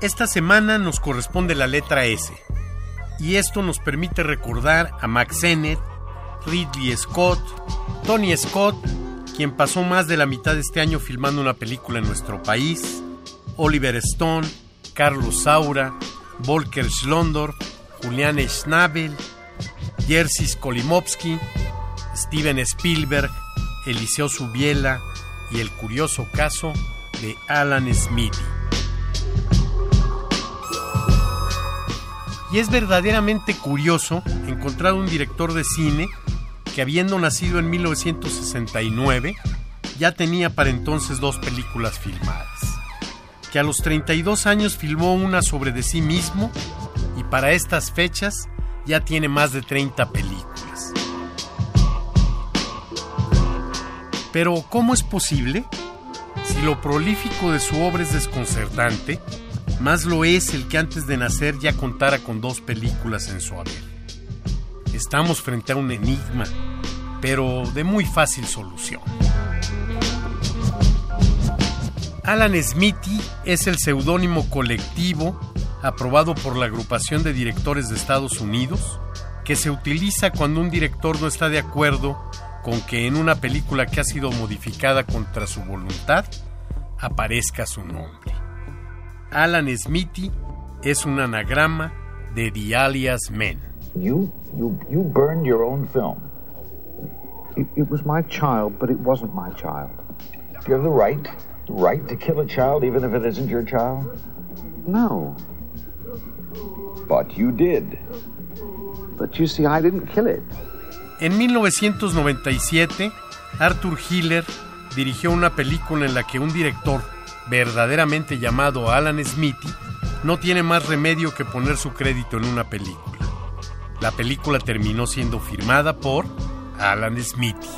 Esta semana nos corresponde la letra S, y esto nos permite recordar a Max Sennett, Ridley Scott, Tony Scott, quien pasó más de la mitad de este año filmando una película en nuestro país, Oliver Stone, Carlos Saura, Volker Schlondorf, Julian Schnabel, Jerzy Skolimowski, Steven Spielberg, Eliseo Subiela y el curioso caso de Alan Smithy. Y es verdaderamente curioso encontrar un director de cine que habiendo nacido en 1969 ya tenía para entonces dos películas filmadas. Que a los 32 años filmó una sobre de sí mismo y para estas fechas ya tiene más de 30 películas. Pero ¿cómo es posible? Si lo prolífico de su obra es desconcertante, más lo es el que antes de nacer ya contara con dos películas en su haber. Estamos frente a un enigma, pero de muy fácil solución. Alan Smithy es el seudónimo colectivo aprobado por la agrupación de directores de Estados Unidos que se utiliza cuando un director no está de acuerdo con que en una película que ha sido modificada contra su voluntad aparezca su nombre. Alan Smithy es un anagrama de The Alias Men. You, you, you burned your own film. It, it was my child, but it wasn't my child. You have the right, the right to kill a child even if it isn't your child? No. But you did. But you see, I didn't kill it. En 1997, Arthur Hiller dirigió una película en la que un director verdaderamente llamado Alan Smithy, no tiene más remedio que poner su crédito en una película. La película terminó siendo firmada por Alan Smithy.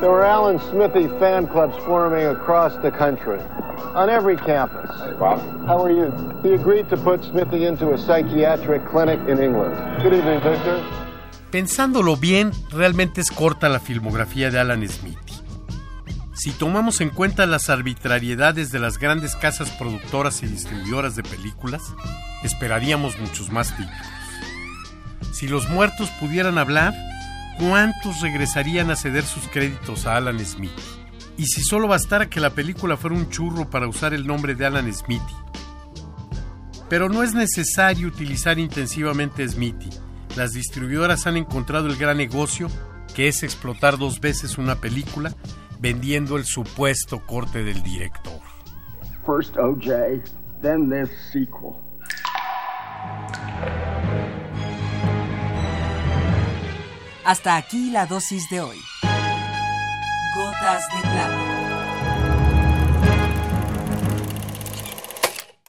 There were Alan Smithy fan clubs forming across the country, on every campus. Hey, Bob. How are you? He agreed to put Smithy into a psychiatric clinic in England. Good evening, Victor. Pensándolo bien, realmente es corta la filmografía de Alan Smithy. Si tomamos en cuenta las arbitrariedades de las grandes casas productoras y distribuidoras de películas, esperaríamos muchos más títulos. Si los muertos pudieran hablar, ¿cuántos regresarían a ceder sus créditos a Alan Smith? Y si solo bastara que la película fuera un churro para usar el nombre de Alan Smithy. Pero no es necesario utilizar intensivamente Smithy. Las distribuidoras han encontrado el gran negocio, que es explotar dos veces una película, vendiendo el supuesto corte del director. First OJ, then this sequel. Hasta aquí la dosis de hoy. Gotas de plata.